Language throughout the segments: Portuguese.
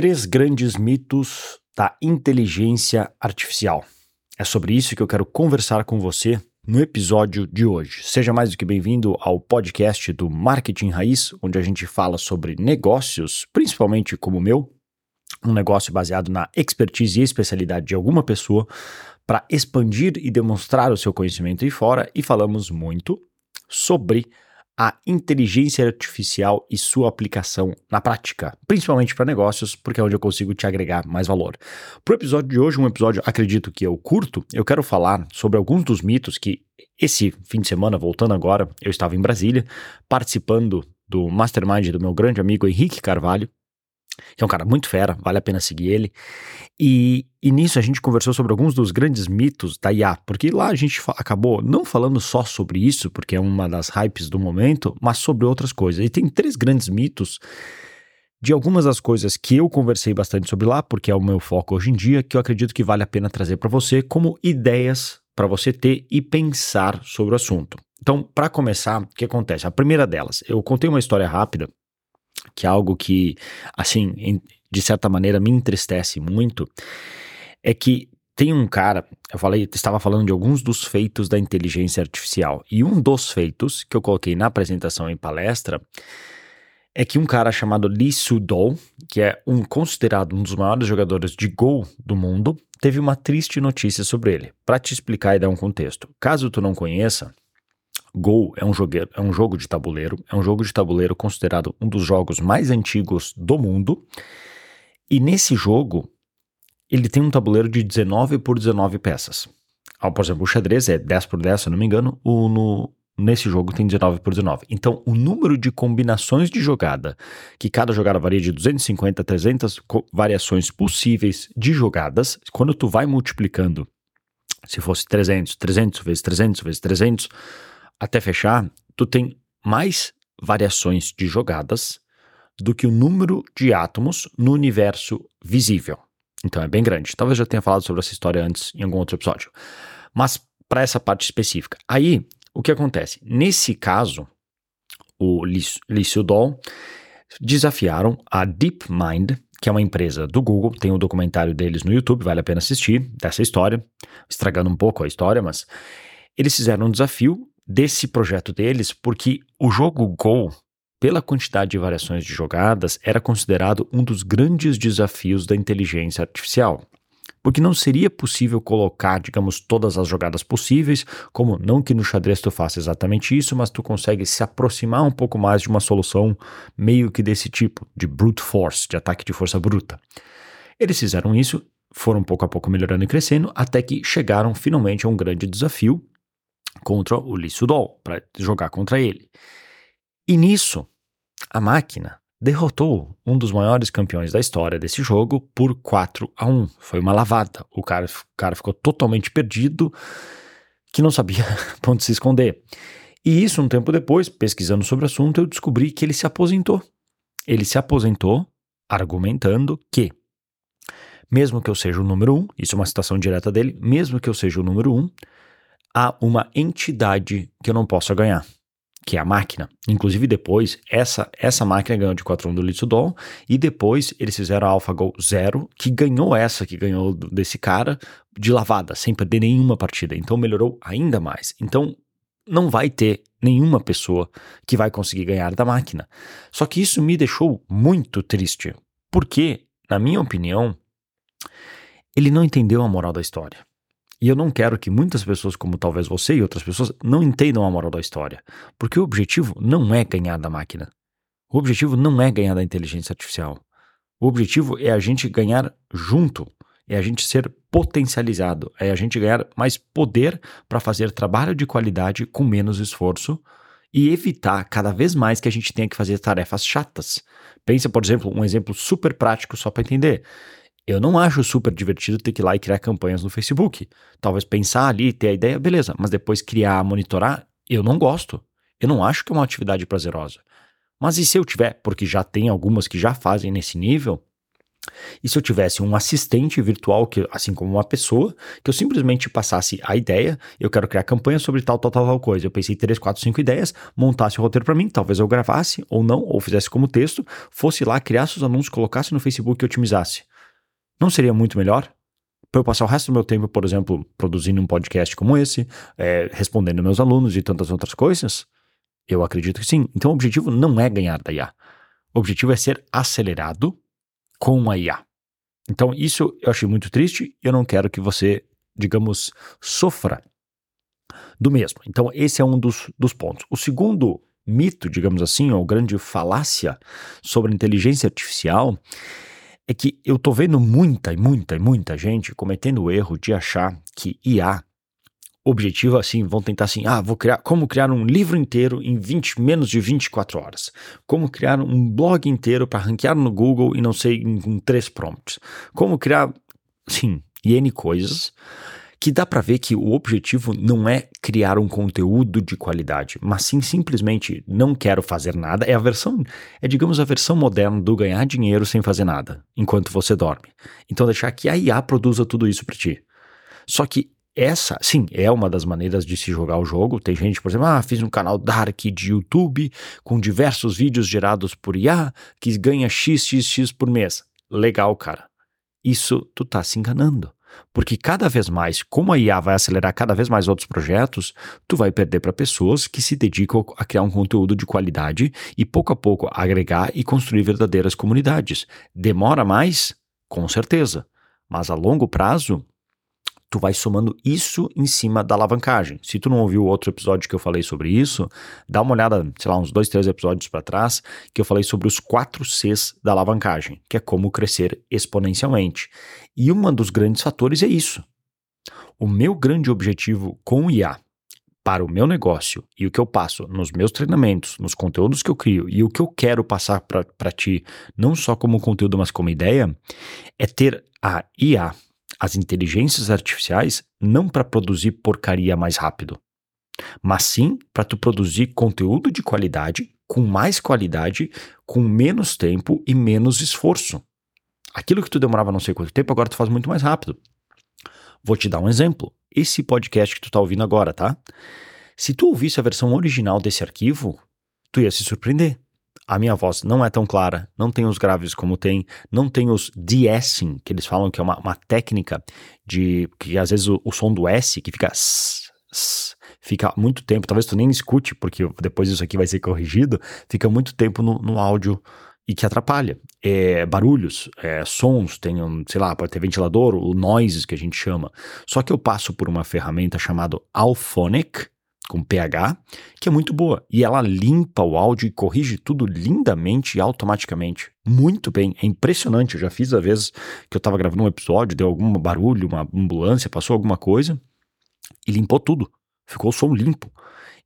Três grandes mitos da inteligência artificial. É sobre isso que eu quero conversar com você no episódio de hoje. Seja mais do que bem-vindo ao podcast do Marketing Raiz, onde a gente fala sobre negócios, principalmente como o meu, um negócio baseado na expertise e especialidade de alguma pessoa para expandir e demonstrar o seu conhecimento aí fora e falamos muito sobre a inteligência artificial e sua aplicação na prática, principalmente para negócios, porque é onde eu consigo te agregar mais valor. Para o episódio de hoje, um episódio acredito que eu curto, eu quero falar sobre alguns dos mitos que esse fim de semana, voltando agora, eu estava em Brasília, participando do mastermind do meu grande amigo Henrique Carvalho, que é um cara muito fera, vale a pena seguir ele. E, e nisso a gente conversou sobre alguns dos grandes mitos da IA, porque lá a gente acabou não falando só sobre isso, porque é uma das hypes do momento, mas sobre outras coisas. E tem três grandes mitos de algumas das coisas que eu conversei bastante sobre lá, porque é o meu foco hoje em dia, que eu acredito que vale a pena trazer para você como ideias para você ter e pensar sobre o assunto. Então, para começar, o que acontece? A primeira delas, eu contei uma história rápida que é algo que, assim, de certa maneira me entristece muito, é que tem um cara, eu falei, estava falando de alguns dos feitos da inteligência artificial, e um dos feitos que eu coloquei na apresentação em palestra é que um cara chamado Lee Sudol, que é um considerado um dos maiores jogadores de Go do mundo, teve uma triste notícia sobre ele. Para te explicar e dar um contexto, caso tu não conheça, Go é um, jogueiro, é um jogo de tabuleiro, é um jogo de tabuleiro considerado um dos jogos mais antigos do mundo. E nesse jogo, ele tem um tabuleiro de 19 por 19 peças. Ah, por exemplo, o xadrez é 10 por 10, se não me engano, o, no, nesse jogo tem 19 por 19. Então, o número de combinações de jogada, que cada jogada varia de 250 a 300 variações possíveis de jogadas, quando tu vai multiplicando, se fosse 300, 300 vezes 300 vezes 300, até fechar, tu tem mais variações de jogadas do que o número de átomos no universo visível. Então é bem grande. Talvez eu já tenha falado sobre essa história antes em algum outro episódio. Mas para essa parte específica. Aí, o que acontece? Nesse caso, o Lee Sedol desafiaram a DeepMind, que é uma empresa do Google, tem um documentário deles no YouTube, vale a pena assistir, dessa história, estragando um pouco a história, mas eles fizeram um desafio desse projeto deles, porque o jogo Go, pela quantidade de variações de jogadas, era considerado um dos grandes desafios da inteligência artificial. Porque não seria possível colocar, digamos, todas as jogadas possíveis, como não que no xadrez tu faça exatamente isso, mas tu consegue se aproximar um pouco mais de uma solução meio que desse tipo, de brute force, de ataque de força bruta. Eles fizeram isso, foram pouco a pouco melhorando e crescendo, até que chegaram finalmente a um grande desafio, contra o Lee Sudol, para jogar contra ele. E nisso, a máquina derrotou um dos maiores campeões da história desse jogo por 4 a 1. Foi uma lavada. O cara, o cara ficou totalmente perdido, que não sabia onde se esconder. E isso, um tempo depois, pesquisando sobre o assunto, eu descobri que ele se aposentou. Ele se aposentou argumentando que, mesmo que eu seja o número um, isso é uma citação direta dele, mesmo que eu seja o número um, há uma entidade que eu não posso ganhar, que é a máquina. Inclusive depois, essa, essa máquina ganhou de 4 1 do Litsudol, e depois eles fizeram a AlphaGo Zero, que ganhou essa, que ganhou desse cara, de lavada, sem perder nenhuma partida. Então melhorou ainda mais. Então não vai ter nenhuma pessoa que vai conseguir ganhar da máquina. Só que isso me deixou muito triste, porque, na minha opinião, ele não entendeu a moral da história. E eu não quero que muitas pessoas, como talvez você e outras pessoas, não entendam a moral da história. Porque o objetivo não é ganhar da máquina. O objetivo não é ganhar da inteligência artificial. O objetivo é a gente ganhar junto, é a gente ser potencializado, é a gente ganhar mais poder para fazer trabalho de qualidade com menos esforço e evitar cada vez mais que a gente tenha que fazer tarefas chatas. Pensa, por exemplo, um exemplo super prático só para entender. Eu não acho super divertido ter que ir lá e criar campanhas no Facebook. Talvez pensar ali, ter a ideia, beleza, mas depois criar, monitorar, eu não gosto. Eu não acho que é uma atividade prazerosa. Mas e se eu tiver, porque já tem algumas que já fazem nesse nível, E se eu tivesse um assistente virtual, que, assim como uma pessoa, que eu simplesmente passasse a ideia, eu quero criar campanha sobre tal, tal, tal, tal coisa. Eu pensei três, quatro, cinco ideias, montasse o roteiro para mim, talvez eu gravasse ou não, ou fizesse como texto, fosse lá, criasse os anúncios, colocasse no Facebook e otimizasse. Não seria muito melhor? Para eu passar o resto do meu tempo, por exemplo, produzindo um podcast como esse, é, respondendo meus alunos e tantas outras coisas? Eu acredito que sim. Então o objetivo não é ganhar da IA. O objetivo é ser acelerado com a IA. Então, isso eu achei muito triste. Eu não quero que você, digamos, sofra do mesmo. Então, esse é um dos, dos pontos. O segundo mito, digamos assim, ou grande falácia sobre inteligência artificial é que eu tô vendo muita e muita e muita gente cometendo o erro de achar que IA objetivo assim, vão tentar assim, ah, vou criar, como criar um livro inteiro em 20, menos de 24 horas. Como criar um blog inteiro para ranquear no Google e não sei, em, em três prompts. Como criar, sim, N coisas que dá para ver que o objetivo não é criar um conteúdo de qualidade, mas sim simplesmente não quero fazer nada. É a versão, é digamos a versão moderna do ganhar dinheiro sem fazer nada, enquanto você dorme. Então deixar que a IA produza tudo isso para ti. Só que essa, sim, é uma das maneiras de se jogar o jogo. Tem gente, por exemplo, ah, fiz um canal dark de YouTube com diversos vídeos gerados por IA que ganha XXX por mês. Legal, cara. Isso tu tá se enganando. Porque cada vez mais, como a IA vai acelerar cada vez mais outros projetos, tu vai perder para pessoas que se dedicam a criar um conteúdo de qualidade e pouco a pouco agregar e construir verdadeiras comunidades. Demora mais? Com certeza. Mas a longo prazo, tu vai somando isso em cima da alavancagem. Se tu não ouviu outro episódio que eu falei sobre isso, dá uma olhada, sei lá, uns dois, três episódios para trás, que eu falei sobre os quatro Cs da alavancagem, que é como crescer exponencialmente. E um dos grandes fatores é isso. O meu grande objetivo com o IA para o meu negócio e o que eu passo nos meus treinamentos, nos conteúdos que eu crio e o que eu quero passar para ti, não só como conteúdo, mas como ideia, é ter a IA as inteligências artificiais não para produzir porcaria mais rápido, mas sim para tu produzir conteúdo de qualidade, com mais qualidade, com menos tempo e menos esforço. Aquilo que tu demorava não sei quanto tempo, agora tu faz muito mais rápido. Vou te dar um exemplo. Esse podcast que tu está ouvindo agora, tá? Se tu ouvisse a versão original desse arquivo, tu ia se surpreender a minha voz não é tão clara, não tem os graves como tem, não tem os de-essing, que eles falam que é uma, uma técnica de que às vezes o, o som do S que fica s, s, fica muito tempo, talvez tu nem escute, porque depois isso aqui vai ser corrigido, fica muito tempo no, no áudio e que atrapalha. É, barulhos, é, sons, tem, um, sei lá, pode ter ventilador, o noises que a gente chama. Só que eu passo por uma ferramenta chamada Alphonic, com PH, que é muito boa. E ela limpa o áudio e corrige tudo lindamente e automaticamente. Muito bem, é impressionante. Eu já fiz às vezes que eu estava gravando um episódio, deu algum barulho, uma ambulância, passou alguma coisa e limpou tudo. Ficou o som limpo.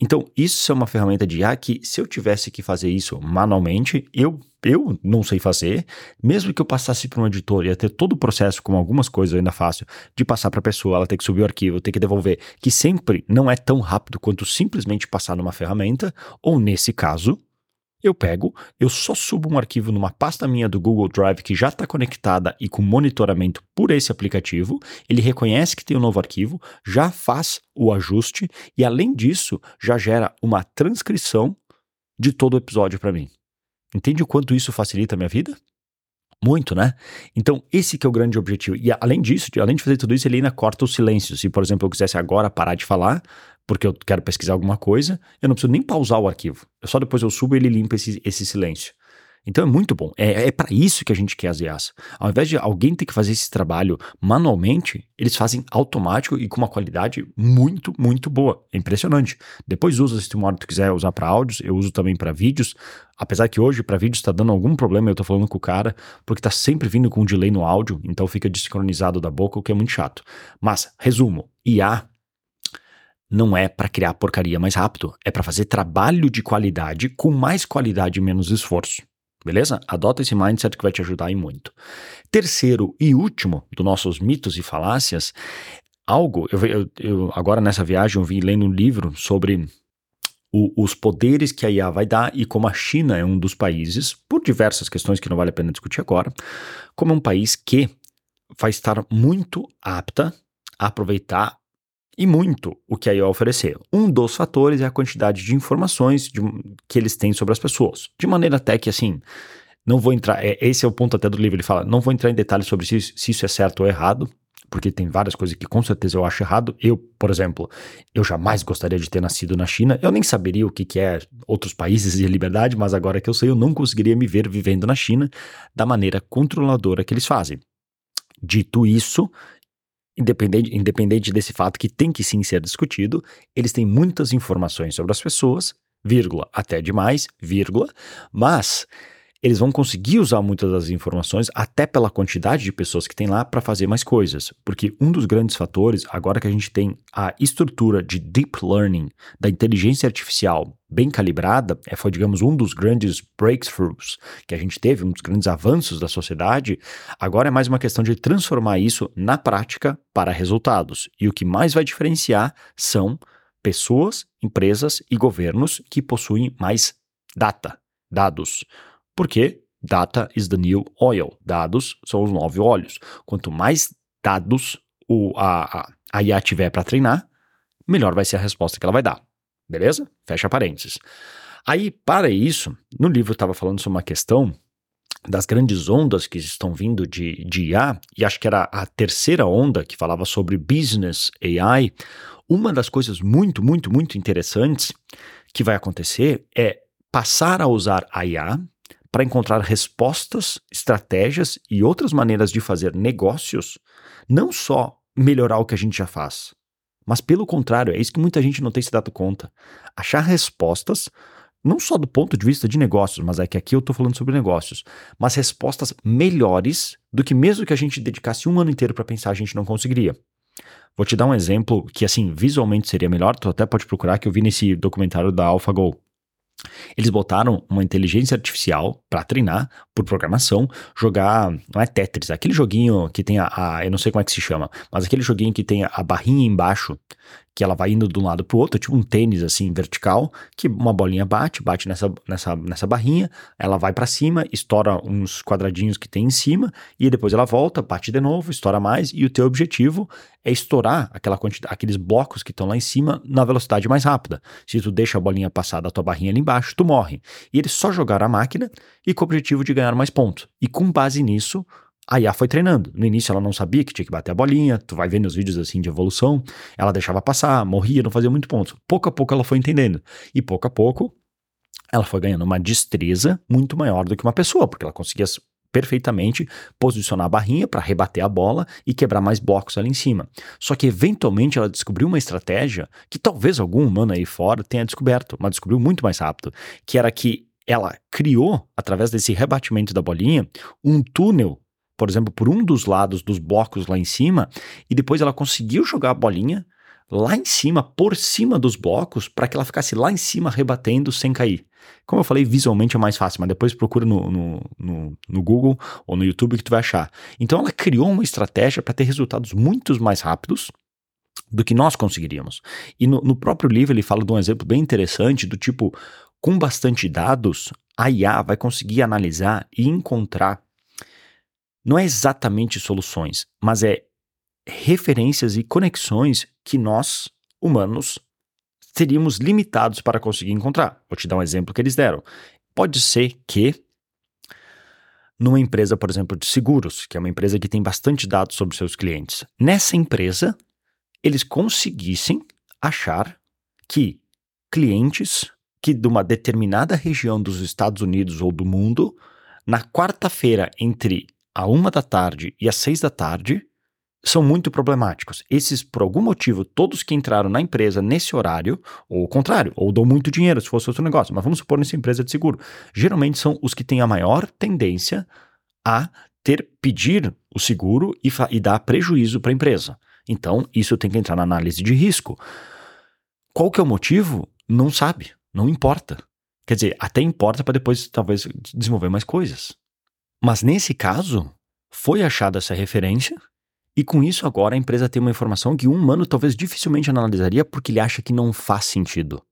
Então, isso é uma ferramenta de IA que, se eu tivesse que fazer isso manualmente, eu, eu não sei fazer. Mesmo que eu passasse para um editor, ia ter todo o processo, como algumas coisas ainda faço, de passar para a pessoa, ela ter que subir o arquivo, ter que devolver, que sempre não é tão rápido quanto simplesmente passar numa ferramenta, ou nesse caso, eu pego, eu só subo um arquivo numa pasta minha do Google Drive que já está conectada e com monitoramento por esse aplicativo. Ele reconhece que tem um novo arquivo, já faz o ajuste e, além disso, já gera uma transcrição de todo o episódio para mim. Entende o quanto isso facilita a minha vida? Muito, né? Então, esse que é o grande objetivo. E além disso, além de fazer tudo isso, ele ainda corta o silêncio. Se, por exemplo, eu quisesse agora parar de falar, porque eu quero pesquisar alguma coisa, eu não preciso nem pausar o arquivo. Eu só depois eu subo e ele limpa esse, esse silêncio. Então é muito bom. É, é para isso que a gente quer as IAs. Ao invés de alguém ter que fazer esse trabalho manualmente, eles fazem automático e com uma qualidade muito, muito boa. É impressionante. Depois usa se hora tu quiser usar para áudios, eu uso também para vídeos. Apesar que hoje para vídeos está dando algum problema, eu tô falando com o cara, porque tá sempre vindo com um delay no áudio, então fica desincronizado da boca, o que é muito chato. Mas, resumo, IA não é para criar porcaria mais rápido, é para fazer trabalho de qualidade com mais qualidade e menos esforço. Beleza? Adota esse mindset que vai te ajudar em muito. Terceiro e último dos nossos mitos e falácias, algo, eu, eu, eu agora nessa viagem eu vim lendo um livro sobre o, os poderes que a IA vai dar e como a China é um dos países, por diversas questões que não vale a pena discutir agora, como é um país que vai estar muito apta a aproveitar e muito o que a IA oferecer. Um dos fatores é a quantidade de informações de, que eles têm sobre as pessoas. De maneira até que, assim, não vou entrar. É, esse é o ponto até do livro. Ele fala: não vou entrar em detalhes sobre se, se isso é certo ou errado, porque tem várias coisas que com certeza eu acho errado. Eu, por exemplo, eu jamais gostaria de ter nascido na China. Eu nem saberia o que, que é outros países e liberdade, mas agora que eu sei, eu não conseguiria me ver vivendo na China da maneira controladora que eles fazem. Dito isso, independente, independente desse fato que tem que sim ser discutido, eles têm muitas informações sobre as pessoas, vírgula, até demais, vírgula, mas eles vão conseguir usar muitas das informações, até pela quantidade de pessoas que tem lá, para fazer mais coisas. Porque um dos grandes fatores, agora que a gente tem a estrutura de deep learning, da inteligência artificial bem calibrada, é, foi, digamos, um dos grandes breakthroughs que a gente teve, um dos grandes avanços da sociedade, agora é mais uma questão de transformar isso na prática para resultados. E o que mais vai diferenciar são pessoas, empresas e governos que possuem mais data, dados. Porque data is the new oil. Dados são os novos óleos. Quanto mais dados o, a, a, a IA tiver para treinar, melhor vai ser a resposta que ela vai dar. Beleza? Fecha parênteses. Aí, para isso, no livro estava falando sobre uma questão das grandes ondas que estão vindo de, de IA, e acho que era a terceira onda que falava sobre business AI. Uma das coisas muito, muito, muito interessantes que vai acontecer é passar a usar a IA para encontrar respostas, estratégias e outras maneiras de fazer negócios, não só melhorar o que a gente já faz, mas pelo contrário, é isso que muita gente não tem se dado conta. Achar respostas, não só do ponto de vista de negócios, mas é que aqui eu estou falando sobre negócios, mas respostas melhores do que mesmo que a gente dedicasse um ano inteiro para pensar, a gente não conseguiria. Vou te dar um exemplo que, assim, visualmente seria melhor, tu até pode procurar, que eu vi nesse documentário da AlphaGo. Eles botaram uma inteligência artificial para treinar por programação, jogar, não é Tetris, é aquele joguinho que tem a, a, eu não sei como é que se chama, mas aquele joguinho que tem a, a barrinha embaixo que ela vai indo de um lado para o outro, tipo um tênis assim vertical, que uma bolinha bate, bate nessa, nessa, nessa barrinha, ela vai para cima, estoura uns quadradinhos que tem em cima e depois ela volta, bate de novo, estoura mais e o teu objetivo é estourar aquela quantidade, aqueles blocos que estão lá em cima na velocidade mais rápida. Se tu deixa a bolinha passar da tua barrinha ali embaixo, tu morre. E eles só jogaram a máquina e com o objetivo de ganhar mais pontos. E com base nisso, a IA foi treinando. No início ela não sabia que tinha que bater a bolinha, tu vai vendo os vídeos assim de evolução, ela deixava passar, morria, não fazia muito ponto. Pouco a pouco ela foi entendendo. E pouco a pouco ela foi ganhando uma destreza muito maior do que uma pessoa, porque ela conseguia perfeitamente posicionar a barrinha para rebater a bola e quebrar mais blocos ali em cima. Só que eventualmente ela descobriu uma estratégia que talvez algum humano aí fora tenha descoberto, mas descobriu muito mais rápido, que era que ela criou, através desse rebatimento da bolinha, um túnel por exemplo, por um dos lados dos blocos lá em cima, e depois ela conseguiu jogar a bolinha lá em cima, por cima dos blocos, para que ela ficasse lá em cima rebatendo sem cair. Como eu falei, visualmente é mais fácil, mas depois procura no, no, no, no Google ou no YouTube que tu vai achar. Então ela criou uma estratégia para ter resultados muito mais rápidos do que nós conseguiríamos. E no, no próprio livro ele fala de um exemplo bem interessante do tipo, com bastante dados, a IA vai conseguir analisar e encontrar não é exatamente soluções, mas é referências e conexões que nós, humanos, teríamos limitados para conseguir encontrar. Vou te dar um exemplo que eles deram. Pode ser que numa empresa, por exemplo, de seguros, que é uma empresa que tem bastante dados sobre seus clientes, nessa empresa eles conseguissem achar que clientes que de uma determinada região dos Estados Unidos ou do mundo, na quarta-feira entre a uma da tarde e às seis da tarde são muito problemáticos. Esses, por algum motivo, todos que entraram na empresa nesse horário, ou o contrário, ou dão muito dinheiro se fosse outro negócio, mas vamos supor nessa empresa de seguro, geralmente são os que têm a maior tendência a ter pedir o seguro e, e dar prejuízo para a empresa. Então, isso tem que entrar na análise de risco. Qual que é o motivo? Não sabe, não importa. Quer dizer, até importa para depois talvez desenvolver mais coisas. Mas nesse caso, foi achada essa referência, e com isso agora a empresa tem uma informação que um humano talvez dificilmente analisaria porque ele acha que não faz sentido.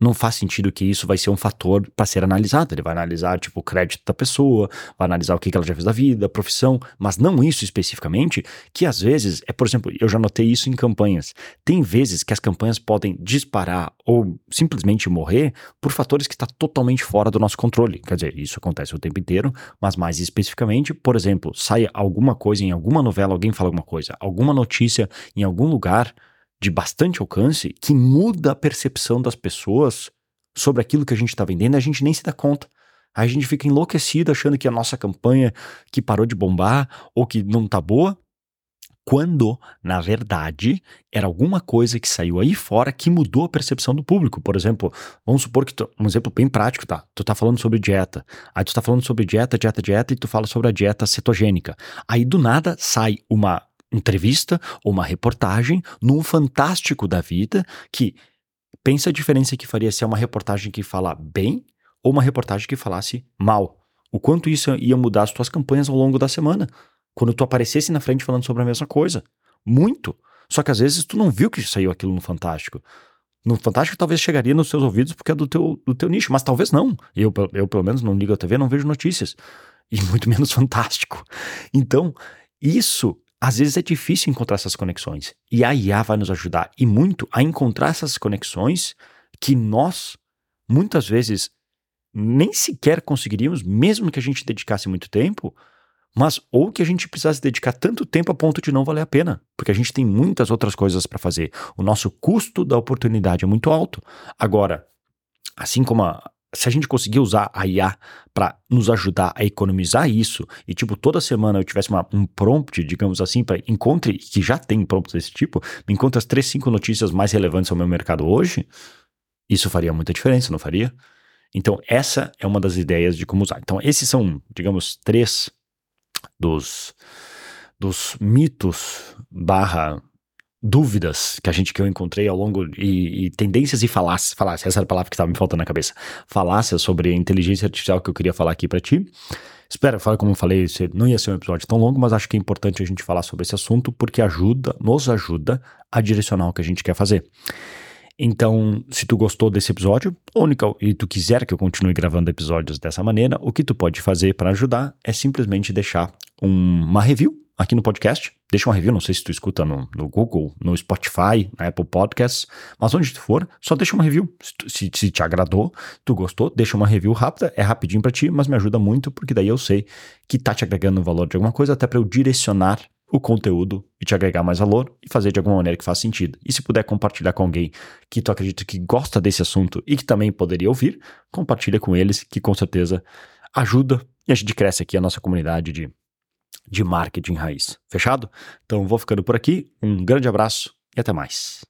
Não faz sentido que isso vai ser um fator para ser analisado. Ele vai analisar, tipo, o crédito da pessoa, vai analisar o que ela já fez da vida, profissão, mas não isso especificamente, que às vezes, é por exemplo, eu já notei isso em campanhas. Tem vezes que as campanhas podem disparar ou simplesmente morrer por fatores que está totalmente fora do nosso controle. Quer dizer, isso acontece o tempo inteiro, mas mais especificamente, por exemplo, sai alguma coisa em alguma novela, alguém fala alguma coisa, alguma notícia em algum lugar de bastante alcance que muda a percepção das pessoas sobre aquilo que a gente está vendendo a gente nem se dá conta. Aí a gente fica enlouquecido achando que a nossa campanha que parou de bombar ou que não tá boa, quando, na verdade, era alguma coisa que saiu aí fora que mudou a percepção do público. Por exemplo, vamos supor que, tu, um exemplo bem prático, tá? Tu tá falando sobre dieta. Aí tu tá falando sobre dieta, dieta, dieta, e tu fala sobre a dieta cetogênica. Aí do nada sai uma entrevista ou uma reportagem num fantástico da vida que pensa a diferença que faria se é uma reportagem que fala bem ou uma reportagem que falasse mal. O quanto isso ia mudar as tuas campanhas ao longo da semana. Quando tu aparecesse na frente falando sobre a mesma coisa. Muito. Só que às vezes tu não viu que saiu aquilo no Fantástico. No Fantástico talvez chegaria nos seus ouvidos porque é do teu, do teu nicho, mas talvez não. Eu, eu pelo menos não ligo a TV, não vejo notícias. E muito menos Fantástico. Então, isso às vezes é difícil encontrar essas conexões. E a IA vai nos ajudar e muito a encontrar essas conexões que nós, muitas vezes, nem sequer conseguiríamos, mesmo que a gente dedicasse muito tempo, mas ou que a gente precisasse dedicar tanto tempo a ponto de não valer a pena, porque a gente tem muitas outras coisas para fazer. O nosso custo da oportunidade é muito alto. Agora, assim como a, se a gente conseguir usar a IA para nos ajudar a economizar isso, e tipo, toda semana eu tivesse uma, um prompt, digamos assim, para encontre, que já tem prompts desse tipo, me encontre as três, cinco notícias mais relevantes ao meu mercado hoje, isso faria muita diferença, não faria? Então, essa é uma das ideias de como usar. Então, esses são, digamos, três dos, dos mitos barra dúvidas que a gente que eu encontrei ao longo e, e tendências e falácias, falácias, essa era a palavra que estava me faltando na cabeça. Falácias sobre a inteligência artificial que eu queria falar aqui para ti. Espero, como eu falei, não ia ser um episódio tão longo, mas acho que é importante a gente falar sobre esse assunto porque ajuda, nos ajuda a direcionar o que a gente quer fazer. Então, se tu gostou desse episódio, única, e tu quiser que eu continue gravando episódios dessa maneira, o que tu pode fazer para ajudar é simplesmente deixar um, uma review aqui no podcast. Deixa uma review, não sei se tu escuta no, no, Google, no Spotify, na Apple Podcasts, mas onde tu for, só deixa uma review. Se, tu, se, se te agradou, tu gostou, deixa uma review rápida, é rapidinho para ti, mas me ajuda muito, porque daí eu sei que tá te agregando valor de alguma coisa, até para eu direcionar o conteúdo e te agregar mais valor e fazer de alguma maneira que faça sentido. E se puder compartilhar com alguém que tu acredita que gosta desse assunto e que também poderia ouvir, compartilha com eles, que com certeza ajuda e a gente cresce aqui a nossa comunidade de de marketing raiz. Fechado? Então vou ficando por aqui. Um grande abraço e até mais.